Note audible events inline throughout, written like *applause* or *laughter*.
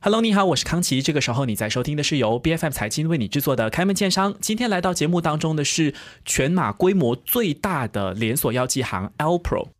Hello，你好，我是康琪。这个时候你在收听的是由 B F M 财经为你制作的开门见商。今天来到节目当中的是全马规模最大的连锁药剂行 Alpro。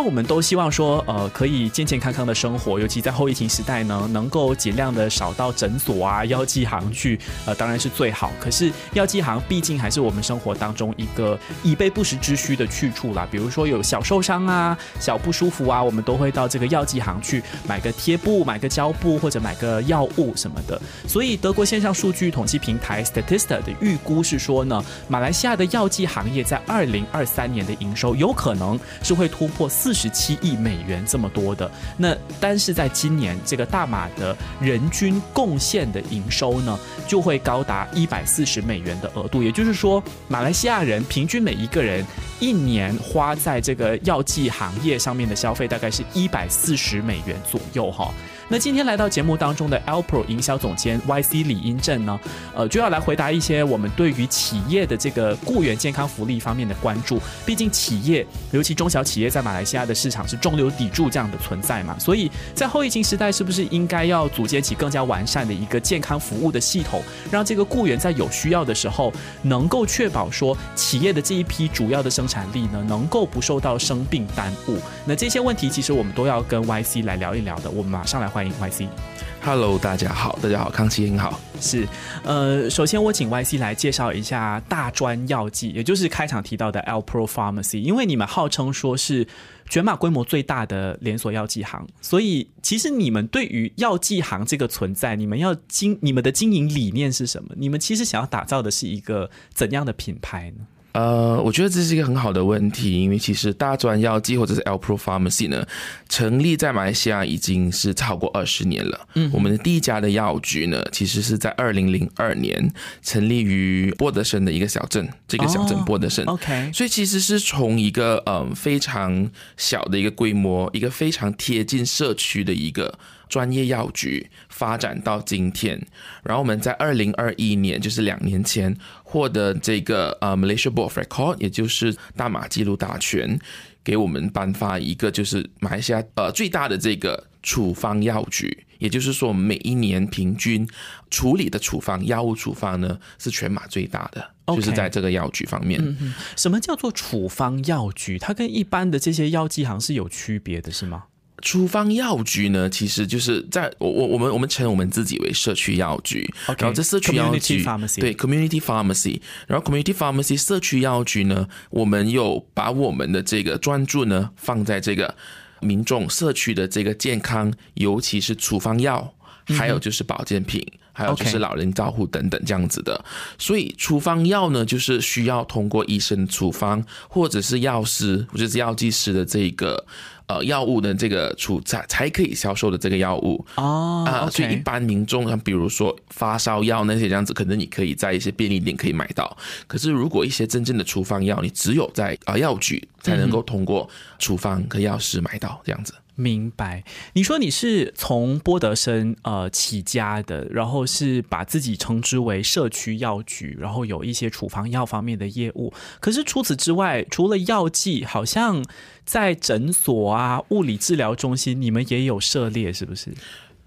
然我们都希望说，呃，可以健健康康的生活，尤其在后疫情时代呢，能够尽量的少到诊所啊、药剂行去，呃，当然是最好。可是药剂行毕竟还是我们生活当中一个以备不时之需的去处啦。比如说有小受伤啊、小不舒服啊，我们都会到这个药剂行去买个贴布、买个胶布或者买个药物什么的。所以德国线上数据统计平台 Statista 的预估是说呢，马来西亚的药剂行业在二零二三年的营收有可能是会突破。四四十七亿美元这么多的，那单是在今年这个大马的人均贡献的营收呢，就会高达一百四十美元的额度。也就是说，马来西亚人平均每一个人一年花在这个药剂行业上面的消费，大概是一百四十美元左右哈。那今天来到节目当中的 Alpro 营销总监 YC 李英正呢，呃，就要来回答一些我们对于企业的这个雇员健康福利方面的关注。毕竟企业，尤其中小企业在马来西亚的市场是中流砥柱这样的存在嘛，所以在后疫情时代，是不是应该要组建起更加完善的一个健康服务的系统，让这个雇员在有需要的时候，能够确保说企业的这一批主要的生产力呢，能够不受到生病耽误？那这些问题，其实我们都要跟 YC 来聊一聊的。我们马上来欢。欢迎 YC，Hello，大家好，大家好，康熙您好，是，呃，首先我请 YC 来介绍一下大专药剂，也就是开场提到的 Alpro Pharmacy，因为你们号称说是全马规模最大的连锁药剂行，所以其实你们对于药剂行这个存在，你们要经你们的经营理念是什么？你们其实想要打造的是一个怎样的品牌呢？呃，我觉得这是一个很好的问题，因为其实大专药剂或者是 Alpro Pharmacy 呢，成立在马来西亚已经是超过二十年了。嗯，我们的第一家的药局呢，其实是在二零零二年成立于波德森的一个小镇，这个小镇波德森。OK，所以其实是从一个嗯非常小的一个规模，一个非常贴近社区的一个。专业药局发展到今天，然后我们在二零二一年，就是两年前获得这个呃 Malaysia Board of Record，也就是大马记录大全，给我们颁发一个就是马来西亚呃最大的这个处方药局，也就是说每一年平均处理的处方药物处方呢是全马最大的，就是在这个药局方面。嗯什么叫做处方药局？它跟一般的这些药剂行是有区别的，是吗？处方药局呢，其实就是在我我我们我们称我们自己为社区药局，然后这社区药局对 community pharmacy，然后 community pharmacy 社区药局呢，我们有把我们的这个专注呢放在这个民众社区的这个健康，尤其是处方药，还有就是保健品，还有就是老人照护等等这样子的。所以处方药呢，就是需要通过医生处方，或者是药师或者是药剂师的这个。呃，药物的这个处才才可以销售的这个药物哦啊，所以一般民众啊比如说发烧药那些这样子，可能你可以在一些便利店可以买到。可是如果一些真正的处方药，你只有在啊药局才能够通过处方和药师买到这样子。明白，你说你是从波德森呃起家的，然后是把自己称之为社区药局，然后有一些处方药方面的业务。可是除此之外，除了药剂，好像在诊所啊、物理治疗中心，你们也有涉猎，是不是？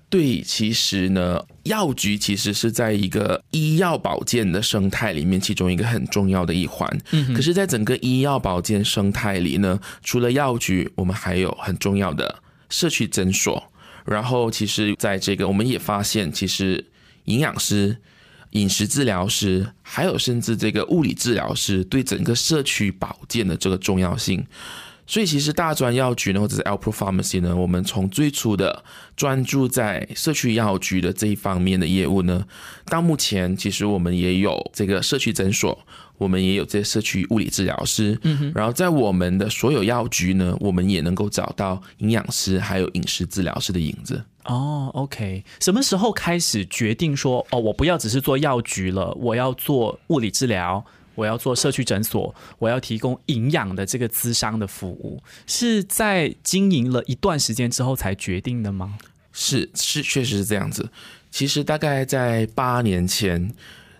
对，其实呢，药局其实是在一个医药保健的生态里面，其中一个很重要的一环。嗯，可是，在整个医药保健生态里呢，除了药局，我们还有很重要的社区诊所。然后，其实在这个，我们也发现，其实营养师、饮食治疗师，还有甚至这个物理治疗师，对整个社区保健的这个重要性。所以其实大专药局呢，或者是 Alpro Pharmacy 呢，我们从最初的专注在社区药局的这一方面的业务呢，到目前其实我们也有这个社区诊所，我们也有这些社区物理治疗师，嗯哼，然后在我们的所有药局呢，我们也能够找到营养师还有饮食治疗师的影子。哦，OK，什么时候开始决定说，哦，我不要只是做药局了，我要做物理治疗？我要做社区诊所，我要提供营养的这个咨商的服务，是在经营了一段时间之后才决定的吗？是是，确实是这样子。其实大概在八年前，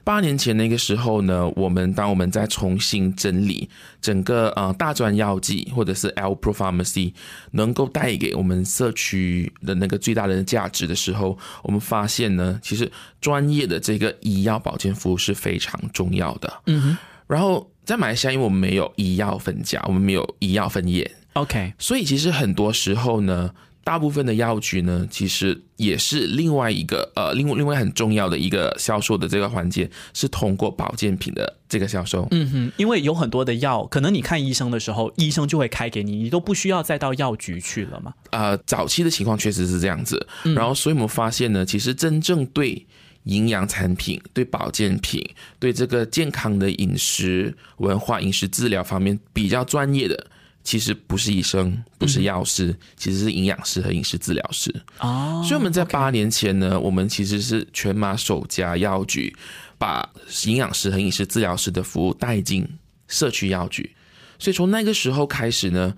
八年前那个时候呢，我们当我们在重新整理整个呃大专药剂或者是 L Pro Pharmacy 能够带给我们社区的那个最大的价值的时候，我们发现呢，其实专业的这个医药保健服务是非常重要的。嗯哼。然后在马来西亚，因为我们没有医药分家，我们没有医药分业，OK，所以其实很多时候呢。大部分的药局呢，其实也是另外一个呃，另外另外很重要的一个销售的这个环节，是通过保健品的这个销售。嗯哼，因为有很多的药，可能你看医生的时候，医生就会开给你，你都不需要再到药局去了嘛。呃，早期的情况确实是这样子。然后，所以我们发现呢，其实真正对营养产品、对保健品、对这个健康的饮食文化、饮食治疗方面比较专业的。其实不是医生，不是药师，其实是营养师和饮食治疗师。哦，所以我们在八年前呢，我们其实是全马首家药局，把营养师和饮食治疗师的服务带进社区药局。所以从那个时候开始呢。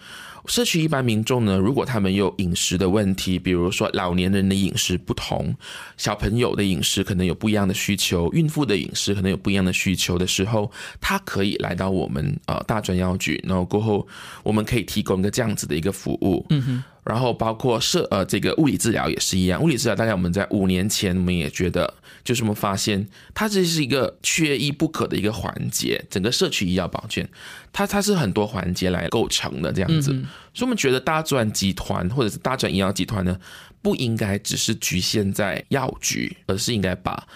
社区一般民众呢，如果他们有饮食的问题，比如说老年人的饮食不同，小朋友的饮食可能有不一样的需求，孕妇的饮食可能有不一样的需求的时候，他可以来到我们呃大专药局，然后过后我们可以提供一个这样子的一个服务。嗯哼。然后包括社呃这个物理治疗也是一样，物理治疗大概我们在五年前我们也觉得，就是我们发现它这是一个缺一不可的一个环节，整个社区医药保健，它它是很多环节来构成的这样子，所以我们觉得大专集团或者是大专医药集团呢，不应该只是局限在药局，而是应该把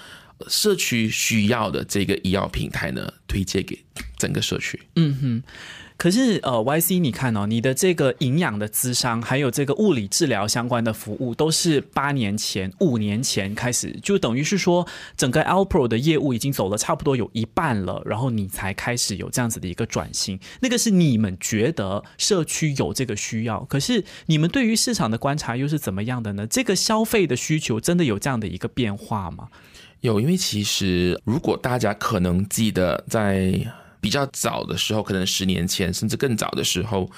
社区需要的这个医药平台呢推荐给整个社区。嗯哼。可是，呃，Y C，你看哦，你的这个营养的咨商，还有这个物理治疗相关的服务，都是八年前、五年前开始，就等于是说，整个 Alpro 的业务已经走了差不多有一半了，然后你才开始有这样子的一个转型。那个是你们觉得社区有这个需要，可是你们对于市场的观察又是怎么样的呢？这个消费的需求真的有这样的一个变化吗？有，因为其实如果大家可能记得在。比较早的时候，可能十年前甚至更早的时候，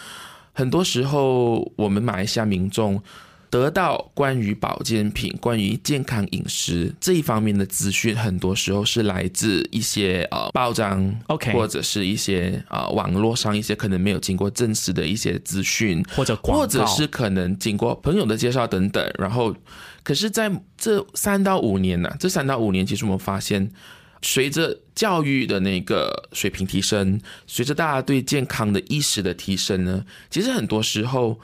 很多时候我们马来西亚民众得到关于保健品、关于健康饮食这一方面的资讯，很多时候是来自一些呃报章，OK，或者是一些呃网络上一些可能没有经过证实的一些资讯，或者或者是可能经过朋友的介绍等等。然后，可是在这三到五年呢，这三到五年，其实我们发现。随着教育的那个水平提升，随着大家对健康的意识的提升呢，其实很多时候。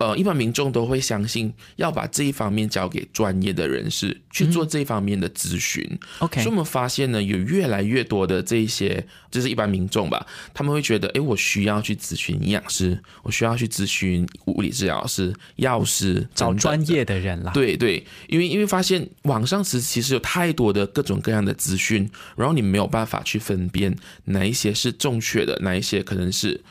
呃，一般民众都会相信要把这一方面交给专业的人士去做这方面的咨询。OK，所以我们发现呢，有越来越多的这一些，就是一般民众吧，他们会觉得，哎，我需要去咨询营养师，我需要去咨询物理治疗师、药师，找专业的人啦。对对，因为因为发现网上其实其实有太多的各种各样的资讯，然后你没有办法去分辨哪一些是正确的，哪一些可能是。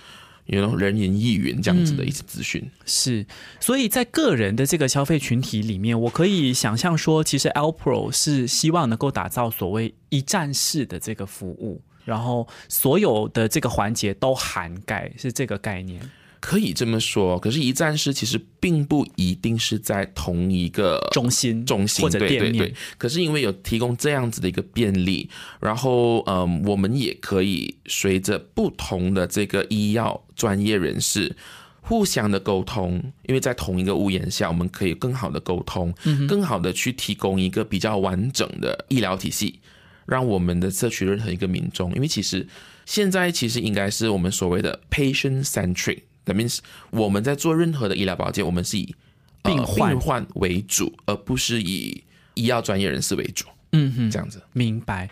有人云亦云这样子的一些资讯是，所以在个人的这个消费群体里面，我可以想象说，其实 Alpro 是希望能够打造所谓一站式的这个服务，然后所有的这个环节都涵盖，是这个概念。可以这么说，可是，一站式其实并不一定是在同一个中心、中心或者店面。可是，因为有提供这样子的一个便利，然后，嗯，我们也可以随着不同的这个医药专业人士互相的沟通，因为在同一个屋檐下，我们可以更好的沟通，更好的去提供一个比较完整的医疗体系，让我们的社区任何一个民众，因为其实现在其实应该是我们所谓的 patient centric。That means 我们在做任何的医疗保健，我们是以病患为主，而不是以医药专业人士为主。嗯哼，这样子，明白。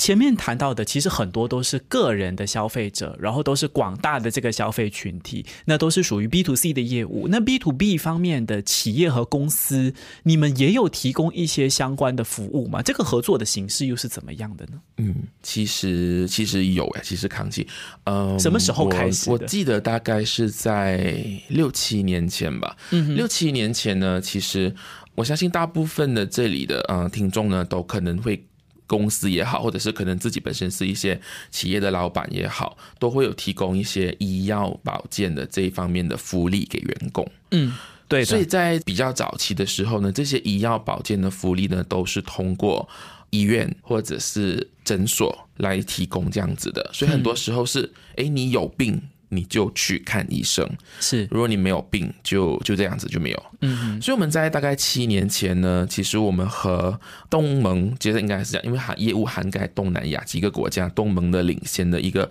前面谈到的，其实很多都是个人的消费者，然后都是广大的这个消费群体，那都是属于 B to C 的业务。那 B to B 方面的企业和公司，你们也有提供一些相关的服务吗？这个合作的形式又是怎么样的呢？嗯，其实其实有哎，其实康熙，嗯，什么时候开始？我记得大概是在六七年前吧。嗯，六七年前呢，其实我相信大部分的这里的呃听众呢，都可能会。公司也好，或者是可能自己本身是一些企业的老板也好，都会有提供一些医药保健的这一方面的福利给员工。嗯，对。所以在比较早期的时候呢，这些医药保健的福利呢，都是通过医院或者是诊所来提供这样子的，所以很多时候是，哎，你有病你就去看医生，是，如果你没有病，就就这样子就没有。嗯所以我们在大概七年前呢，其实我们和东盟，其实应该是这样，因为涵业务涵盖东南亚几个国家，东盟的领先的一个，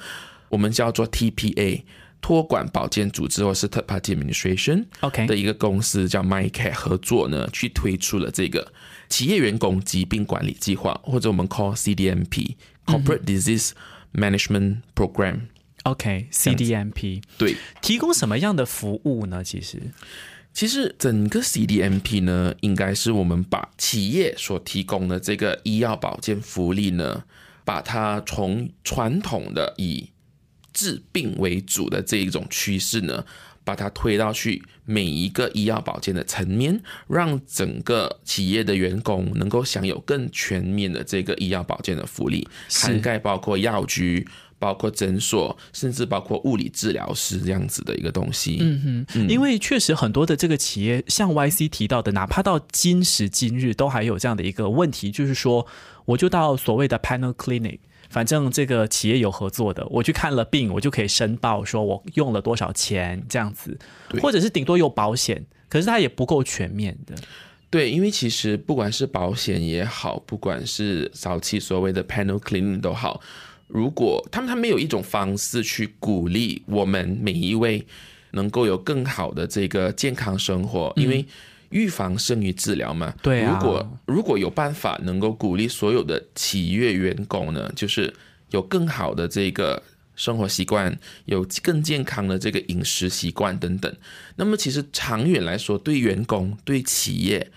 我们叫做 TPA 托管保健组织或是 Third Party Administration，OK 的一个公司叫 MyCare 合作呢，去推出了这个企业员工疾病管理计划，或者我们 call CDMP Corporate Disease Management Program。OK，CDMP 对，提供什么样的服务呢？其实其实整个 CDMP 呢，应该是我们把企业所提供的这个医药保健福利呢，把它从传统的以治病为主的这一种趋势呢，把它推到去每一个医药保健的层面，让整个企业的员工能够享有更全面的这个医药保健的福利，涵盖包括药局。包括诊所，甚至包括物理治疗师这样子的一个东西。嗯哼，因为确实很多的这个企业，像 YC 提到的，哪怕到今时今日，都还有这样的一个问题，就是说，我就到所谓的 panel clinic，反正这个企业有合作的，我去看了病，我就可以申报说我用了多少钱这样子，或者是顶多有保险，可是它也不够全面的。对，因为其实不管是保险也好，不管是早期所谓的 panel clinic 都好，如果他们他们有一种方式去鼓励我们每一位能够有更好的这个健康生活，因为预防胜于治疗嘛。对啊如果如果有办法能够鼓励所有的企业员工呢，就是有更好的这个。生活习惯有更健康的这个饮食习惯等等，那么其实长远来说，对员工、对企业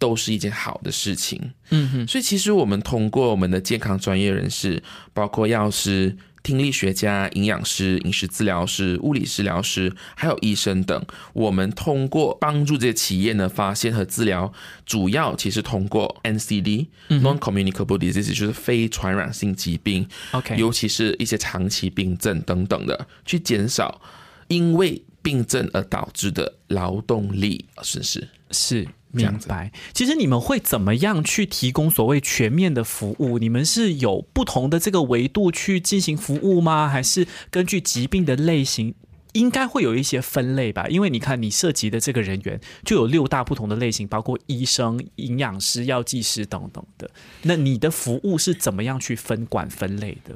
都是一件好的事情。嗯哼，所以其实我们通过我们的健康专业人士，包括药师、听力学家、营养师、饮食治疗师、物理治疗师，还有医生等，我们通过帮助这些企业呢发现和治疗，主要其实通过 NCD、non-communicable disease，就是非传染性疾病 OK 尤其是一些长期病症等等的，去减少因为病症而导致的劳动力损失。是这样子明白。其实你们会怎么样去提供所谓全面的服务？你们是有不同的这个维度去进行服务吗？还是根据疾病的类型？应该会有一些分类吧，因为你看你涉及的这个人员就有六大不同的类型，包括医生、营养师、药剂师等等的。那你的服务是怎么样去分管分类的？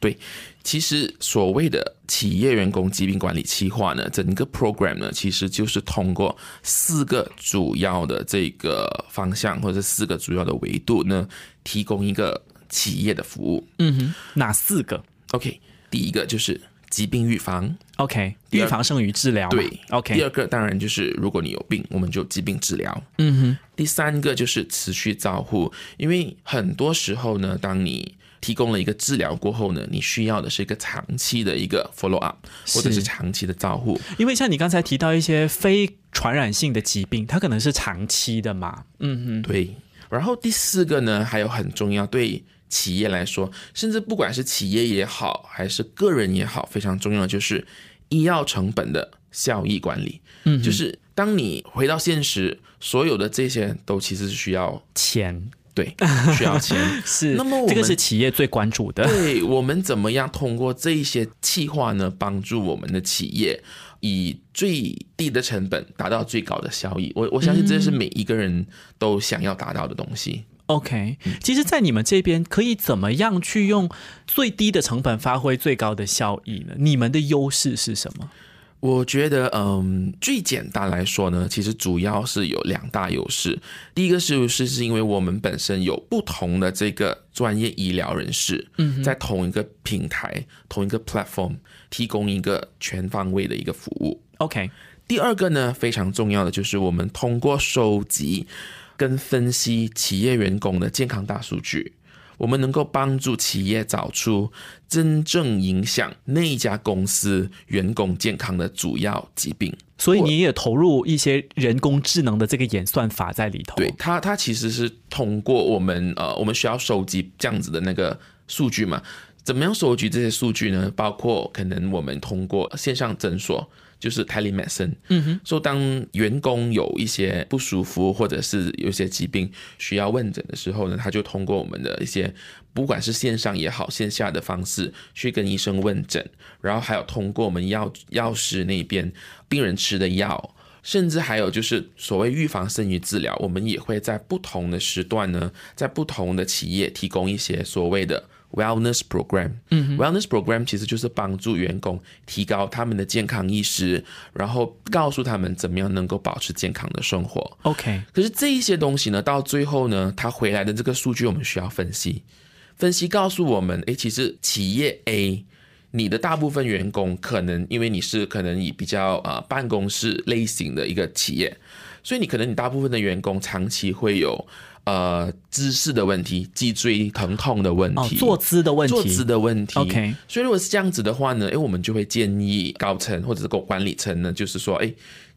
对，其实所谓的企业员工疾病管理计划呢，整个 program 呢，其实就是通过四个主要的这个方向或者四个主要的维度呢，提供一个企业的服务。嗯哼，哪四个 OK，第一个就是疾病预防，？OK，预防胜于治疗。对，OK，第二个当然就是如果你有病，我们就疾病治疗。嗯哼，第三个就是持续照护，因为很多时候呢，当你提供了一个治疗过后呢，你需要的是一个长期的一个 follow up，或者是是长期的照护。因为像你刚才提到一些非传染性的疾病，它可能是长期的嘛。嗯哼，对，然后第四个呢，还有很重要，对企业来说，甚至不管是企业也好，还是个人也好，非常重要的就是医药成本的效益管理。嗯，就是当你回到现实，所有的这些都其实是需要钱对 *laughs* 需要钱。*laughs* 是，那么这个是企业最关注的。对我们怎么样通过这一些计划呢，帮助我们的企业以最低的成本达到最高的效益？我我相信这是每一个人都想要达到的东西。OK，其实，在你们这边可以怎么样去用最低的成本发挥最高的效益呢？你们的优势是什么？我觉得，嗯，最简单来说呢，其实主要是有两大优势。第一个是是是因为我们本身有不同的这个专业医疗人士，嗯，在同一个平台、同一个 platform 提供一个全方位的一个服务。OK，第二个呢，非常重要的就是我们通过收集跟分析企业员工的健康大数据，我们能够帮助企业找出真正影响那一家公司员工健康的主要疾病。所以你也投入一些人工智能的这个演算法在里头。对它，它其实是通过我们呃，我们需要收集这样子的那个数据嘛。怎么样收集这些数据呢？包括可能我们通过线上诊所。就是 telemedicine，嗯哼，说当员工有一些不舒服或者是有些疾病需要问诊的时候呢，他就通过我们的一些不管是线上也好线下的方式去跟医生问诊，然后还有通过我们药药师那边病人吃的药，甚至还有就是所谓预防胜于治疗，我们也会在不同的时段呢，在不同的企业提供一些所谓的。Wellness program，嗯，Wellness program 其实就是帮助员工提高他们的健康意识，然后告诉他们怎么样能够保持健康的生活。OK，可是这一些东西呢，到最后呢，他回来的这个数据我们需要分析，分析告诉我们，诶，其实企业 A，你的大部分员工可能因为你是可能以比较呃办公室类型的一个企业，所以你可能你大部分的员工长期会有。呃，姿势的问题，脊椎疼痛的问题，坐姿的问题，坐姿的问题。OK，所以如果是这样子的话呢，哎，我们就会建议高层或者是管管理层呢，就是说，哎。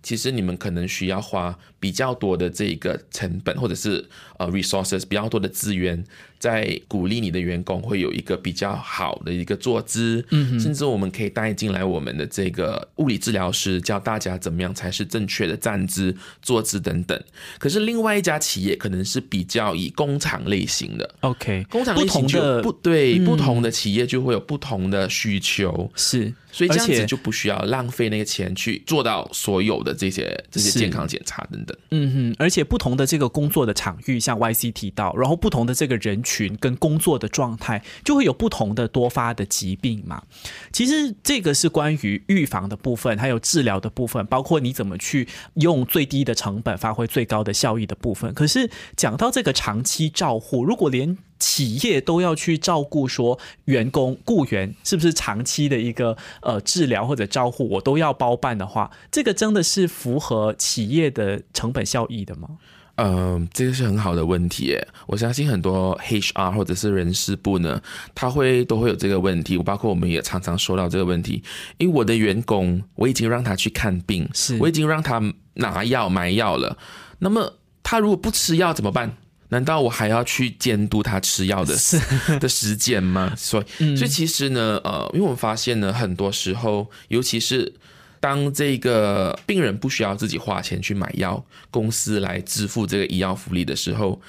其实你们可能需要花比较多的这个成本，或者是呃 resources 比较多的资源，在鼓励你的员工会有一个比较好的一个坐姿，嗯，甚至我们可以带进来我们的这个物理治疗师，教大家怎么样才是正确的站姿、坐姿等等。可是另外一家企业可能是比较以工厂类型的，OK，工厂类型就不对，不同的企业就会有不同的需求，是。所以这样子就不需要浪费那个钱去做到所有的这些这些健康检查等等。嗯哼，而且不同的这个工作的场域，像 Y C 提到，然后不同的这个人群跟工作的状态，就会有不同的多发的疾病嘛。其实这个是关于预防的部分，还有治疗的部分，包括你怎么去用最低的成本发挥最高的效益的部分。可是讲到这个长期照护，如果连企业都要去照顾，说员工雇员是不是长期的一个呃治疗或者照护，我都要包办的话，这个真的是符合企业的成本效益的吗？嗯，这个是很好的问题。我相信很多 HR 或者是人事部呢，他会都会有这个问题。包括我们也常常说到这个问题，因为我的员工我已经让他去看病，是我已经让他拿药买药了。那么他如果不吃药怎么办？难道我还要去监督他吃药的 *laughs* 的时间吗？所以，所以其实呢，呃，因为我们发现呢，很多时候，尤其是当这个病人不需要自己花钱去买药，公司来支付这个医药福利的时候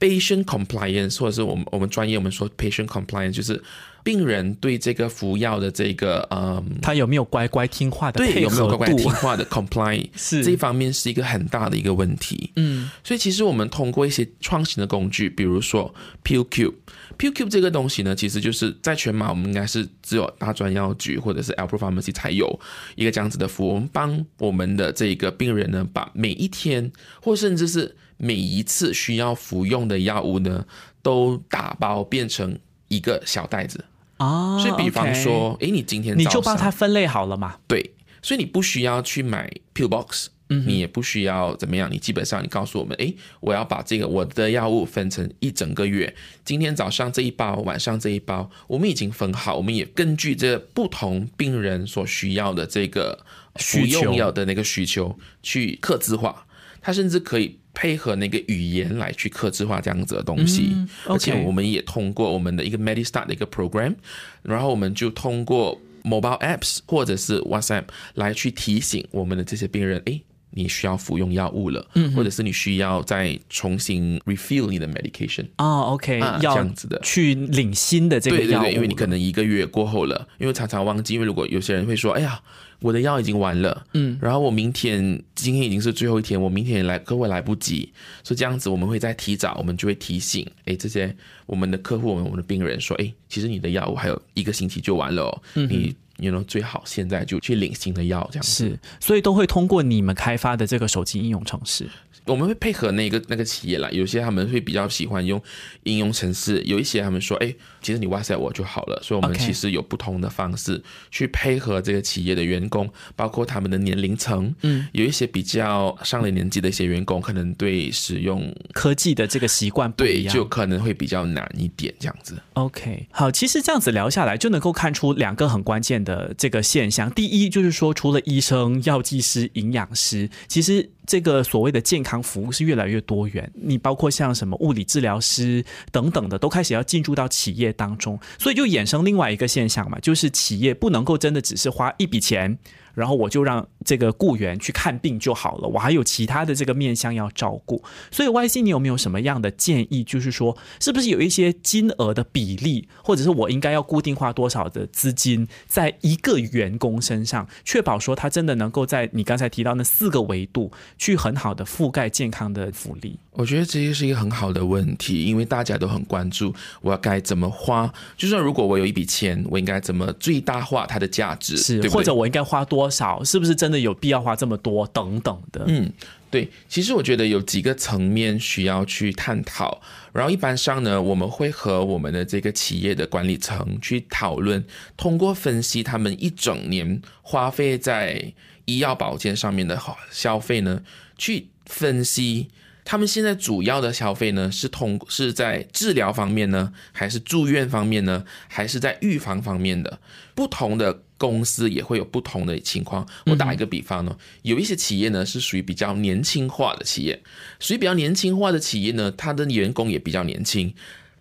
，patient compliance 或者是我们我们专业我们说 patient compliance 就是。病人对这个服药的这个，嗯，他有没有乖乖听话的？对，有没有乖乖听话的 comply？*laughs* 是这一方面是一个很大的一个问题。嗯，所以其实我们通过一些创新的工具，比如说 PuQ，PuQ 这个东西呢，其实就是在全马我们应该是只有大专药局或者是 Alpro Pharmacy 才有一个这样子的服务。我们帮我们的这个病人呢，把每一天或甚至是每一次需要服用的药物呢，都打包变成一个小袋子。啊，所以比方说，哎，你今天你就帮他分类好了嘛？对，所以你不需要去买 pill box，嗯，你也不需要怎么样，你基本上你告诉我们，哎，我要把这个我的药物分成一整个月，今天早上这一包，晚上这一包，我们已经分好，我们也根据这不同病人所需要的这个服用药的那个需求去刻字化，它甚至可以。配合那个语言来去克制化这样子的东西，而且我们也通过我们的一个 MediStart 的一个 program，然后我们就通过 mobile apps 或者是 WhatsApp 来去提醒我们的这些病人，哎，你需要服用药物了，或者是你需要再重新 refill 你的 medication 啊，OK，要这样子的。去领新的这个药物，因为你可能一个月过后了，因为常常忘记，因为如果有些人会说，哎呀。我的药已经完了，嗯，然后我明天今天已经是最后一天，我明天来客户来不及，所以这样子我们会再提早，我们就会提醒，哎，这些我们的客户，我们我们的病人说，哎，其实你的药物还有一个星期就完了哦，你你能最好现在就去领新的药，这样子是，所以都会通过你们开发的这个手机应用程式。我们会配合那个那个企业啦，有些他们会比较喜欢用应用程式，有一些他们说，哎，其实你 WhatsApp 我就好了。所以，我们其实有不同的方式去配合这个企业的员工，包括他们的年龄层。嗯，有一些比较上了年纪的一些员工，可能对使用科技的这个习惯不一样，就可能会比较难一点这样子。OK，好，其实这样子聊下来，就能够看出两个很关键的这个现象。第一，就是说，除了医生、药剂师、营养师，其实。这个所谓的健康服务是越来越多元，你包括像什么物理治疗师等等的，都开始要进入到企业当中，所以就衍生另外一个现象嘛，就是企业不能够真的只是花一笔钱。然后我就让这个雇员去看病就好了，我还有其他的这个面向要照顾。所以 Y C，你有没有什么样的建议？就是说，是不是有一些金额的比例，或者是我应该要固定花多少的资金在一个员工身上，确保说他真的能够在你刚才提到那四个维度去很好的覆盖健康的福利？我觉得这些是一个很好的问题，因为大家都很关注我要该怎么花。就算如果我有一笔钱，我应该怎么最大化它的价值？是，或者我应该花多少？是不是真的有必要花这么多？等等的。嗯，对。其实我觉得有几个层面需要去探讨。然后一般上呢，我们会和我们的这个企业的管理层去讨论，通过分析他们一整年花费在医药保健上面的消费呢，去分析。他们现在主要的消费呢，是通是在治疗方面呢，还是住院方面呢，还是在预防方面的？不同的公司也会有不同的情况。我打一个比方呢，有一些企业呢是属于比较年轻化的企业，属于比较年轻化的企业呢，它的员工也比较年轻。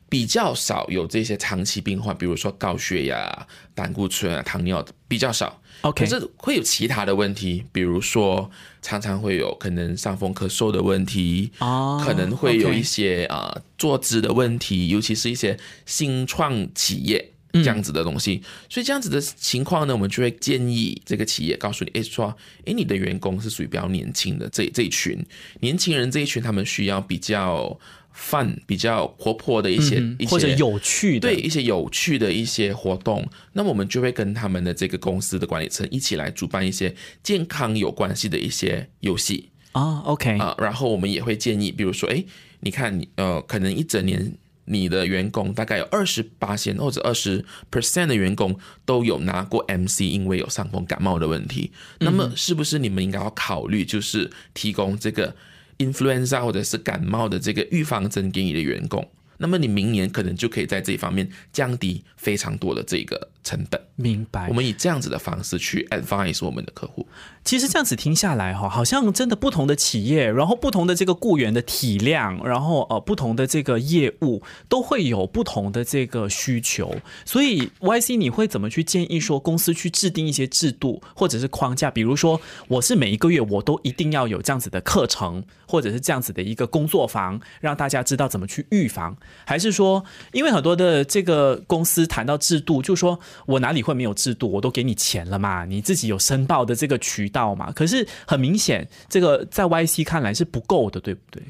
比较少有这些长期病患，比如说高血压、胆固醇啊、糖尿比较少。OK，可是会有其他的问题，比如说常常会有可能伤风咳嗽的问题，哦，可能会有一些啊坐姿的问题，尤其是一些新创企业这样子的东西。所以这样子的情况呢，我们就会建议这个企业告诉你，哎说，哎你的员工是属于比较年轻的这这一群年轻人这一群，他们需要比较。范比较活泼的一些一些或者有趣的。对一些有趣的一些活动，那么我们就会跟他们的这个公司的管理层一起来主办一些健康有关系的一些游戏。啊，OK。啊，然后我们也会建议，比如说，哎，你看你呃，可能一整年你的员工大概有二十八千或者二十 percent 的员工都有拿过 MC，因为有伤风感冒的问题，那么是不是你们应该要考虑，就是提供这个？influenza 或者是感冒的这个预防针给你的员工，那么你明年可能就可以在这一方面降低非常多的这个成本。明白。我们以这样子的方式去 advise 我们的客户。其实这样子听下来哈，好像真的不同的企业，然后不同的这个雇员的体量，然后呃不同的这个业务都会有不同的这个需求。所以 Y C 你会怎么去建议说公司去制定一些制度或者是框架？比如说我是每一个月我都一定要有这样子的课程，或者是这样子的一个工作坊，让大家知道怎么去预防？还是说因为很多的这个公司谈到制度，就说我哪里会没有制度？我都给你钱了嘛，你自己有申报的这个渠道。嘛？可是很明显，这个在 YC 看来是不够的，对不对？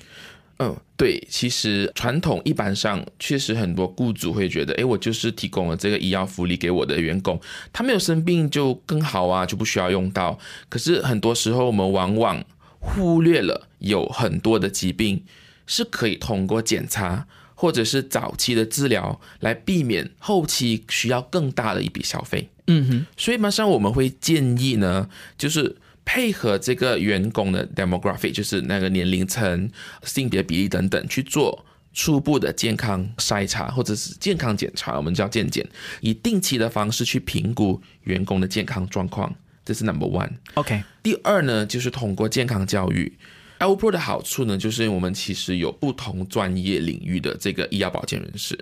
嗯，对。其实传统一般上确实很多雇主会觉得，哎，我就是提供了这个医药福利给我的员工，他没有生病就更好啊，就不需要用到。可是很多时候我们往往忽略了，有很多的疾病是可以通过检查或者是早期的治疗来避免后期需要更大的一笔消费。嗯哼，所以马上我们会建议呢，就是配合这个员工的 demographic，就是那个年龄层、性别比例等等，去做初步的健康筛查或者是健康检查，我们叫健检，以定期的方式去评估员工的健康状况，这是 number one。OK，第二呢，就是通过健康教育，L Pro 的好处呢，就是我们其实有不同专业领域的这个医药保健人士。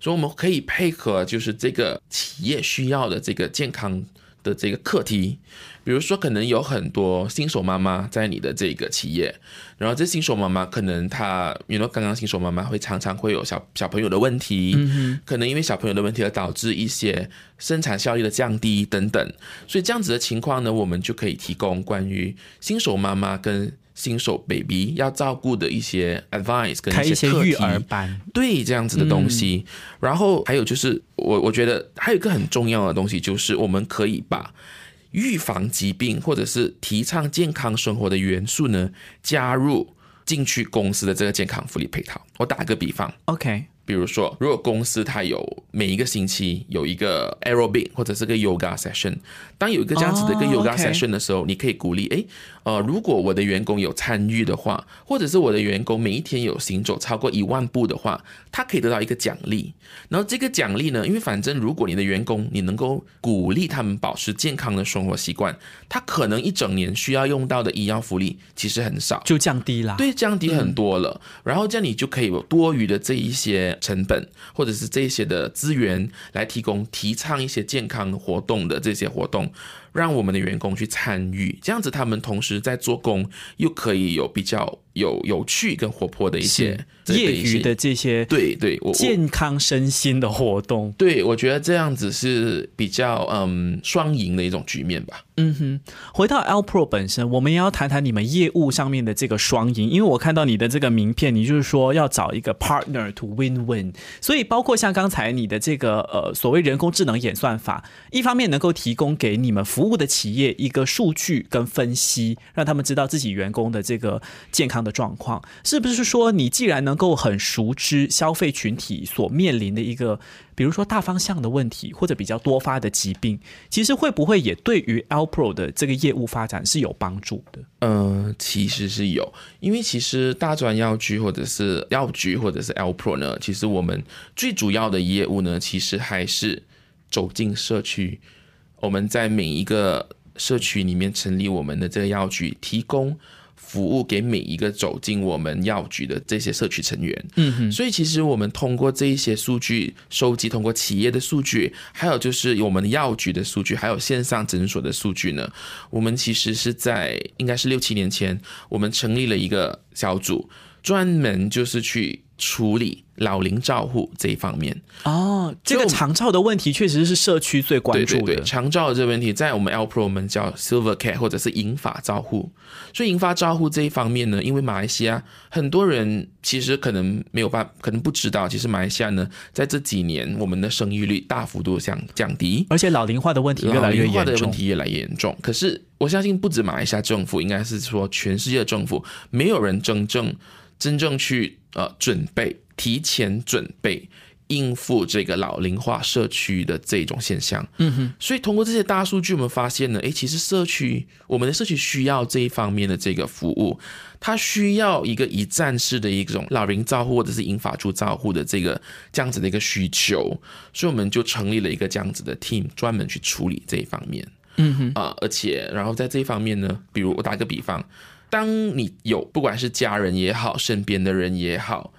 所以我们可以配合，就是这个企业需要的这个健康的这个课题，比如说可能有很多新手妈妈在你的这个企业，然后这新手妈妈可能她，比如刚刚新手妈妈会常常会有小小朋友的问题，可能因为小朋友的问题而导致一些生产效率的降低等等，所以这样子的情况呢，我们就可以提供关于新手妈妈跟。新手 baby 要照顾的一些 advice 跟一些育儿班，对这样子的东西。然后还有就是，我我觉得还有一个很重要的东西，就是我们可以把预防疾病或者是提倡健康生活的元素呢加入进去公司的这个健康福利配套。我打个比方，OK，比如说，如果公司它有每一个星期有一个 aerobic 或者是个 yoga session，当有一个这样子的一个 yoga session 的时候，你可以鼓励，诶，呃，如果我的员工有参与的话，或者是我的员工每一天有行走超过一万步的话，他可以得到一个奖励。然后这个奖励呢，因为反正如果你的员工你能够鼓励他们保持健康的生活习惯，他可能一整年需要用到的医药福利其实很少，就降低了，对，降低很多了。然后这样你就可以有多余的这一些。成本或者是这些的资源来提供提倡一些健康活动的这些活动。让我们的员工去参与，这样子他们同时在做工，又可以有比较有有趣跟活泼的一些业余的这些对对健康身心的活动。对，我觉得这样子是比较嗯双赢的一种局面吧。嗯哼，回到 L Pro 本身，我们也要谈谈你们业务上面的这个双赢，因为我看到你的这个名片，你就是说要找一个 partner to win win，所以包括像刚才你的这个呃所谓人工智能演算法，一方面能够提供给你们服服务的企业一个数据跟分析，让他们知道自己员工的这个健康的状况，是不是说你既然能够很熟知消费群体所面临的一个，比如说大方向的问题，或者比较多发的疾病，其实会不会也对于 L Pro 的这个业务发展是有帮助的？嗯，其实是有，因为其实大专药局或者是药局或者是 L Pro 呢，其实我们最主要的业务呢，其实还是走进社区。我们在每一个社区里面成立我们的这个药局，提供服务给每一个走进我们药局的这些社区成员。嗯哼，所以其实我们通过这一些数据收集，通过企业的数据，还有就是我们药局的数据，还有线上诊所的数据呢，我们其实是在应该是六七年前，我们成立了一个小组，专门就是去。处理老龄照护这一方面哦，这个长照的问题确实是社区最关注的。长照的这个问题，在我们 L Pro 我们叫 Silver Care 或者是银发照护。所以银发照护这一方面呢，因为马来西亚很多人其实可能没有办，可能不知道，其实马来西亚呢，在这几年我们的生育率大幅度降降低，而且老龄化的问题越来越严重。问题越来越严重。可是我相信，不止马来西亚政府，应该是说全世界的政府，没有人真正。真正去呃准备，提前准备应付这个老龄化社区的这种现象，嗯哼，所以通过这些大数据，我们发现呢，诶，其实社区我们的社区需要这一方面的这个服务，它需要一个一站式的一种老龄照护或者是银发族照护的这个这样子的一个需求，所以我们就成立了一个这样子的 team，专门去处理这一方面，嗯哼。啊，而且然后在这一方面呢，比如我打个比方。当你有不管是家人也好，身边的人也好，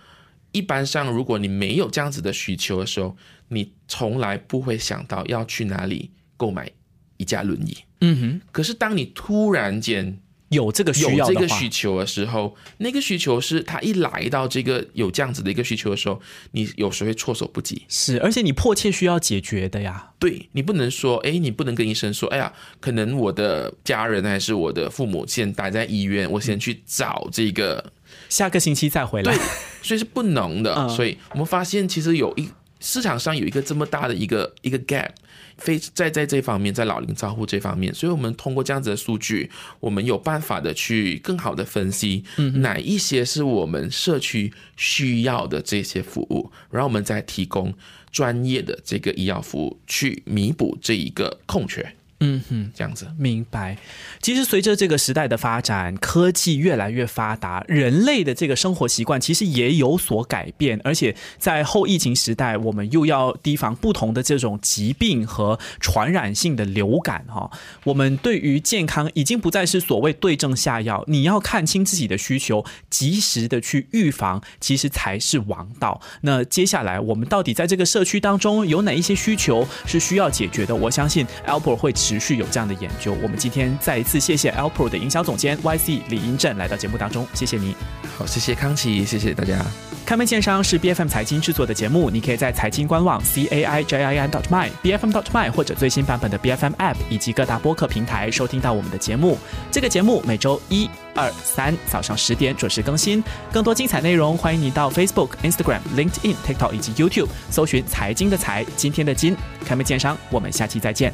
一般上如果你没有这样子的需求的时候，你从来不会想到要去哪里购买一架轮椅。嗯哼。可是当你突然间有这个需要这个需求的时候，那个需求是他一来到这个有这样子的一个需求的时候，你有时会措手不及。是，而且你迫切需要解决的呀。对你不能说，哎，你不能跟医生说，哎呀，可能我的家人还是我的父母现待在医院，我先去找这个，下个星期再回来。对，所以是不能的。所以我们发现，其实有一市场上有一个这么大的一个一个 gap。非在在这方面，在老龄照护这方面，所以我们通过这样子的数据，我们有办法的去更好的分析，哪一些是我们社区需要的这些服务，然后我们再提供专业的这个医药服务，去弥补这一个空缺。嗯哼，这样子明白。其实随着这个时代的发展，科技越来越发达，人类的这个生活习惯其实也有所改变。而且在后疫情时代，我们又要提防不同的这种疾病和传染性的流感哈。我们对于健康已经不再是所谓对症下药，你要看清自己的需求，及时的去预防，其实才是王道。那接下来我们到底在这个社区当中有哪一些需求是需要解决的？我相信 Albert 会。持续有这样的研究。我们今天再一次谢谢 Alpro 的营销总监 YC 李英正来到节目当中，谢谢你。好，谢谢康琪，谢谢大家。开门见山是 B F M 财经制作的节目，你可以在财经官网 C A I J I N dot my B F M dot my 或者最新版本的 B F M App 以及各大播客平台收听到我们的节目。这个节目每周一、二、三早上十点准时更新。更多精彩内容，欢迎你到 Facebook、Instagram、LinkedIn、TikTok 以及 YouTube 搜寻“财经的财”，今天的金。开门见山，我们下期再见。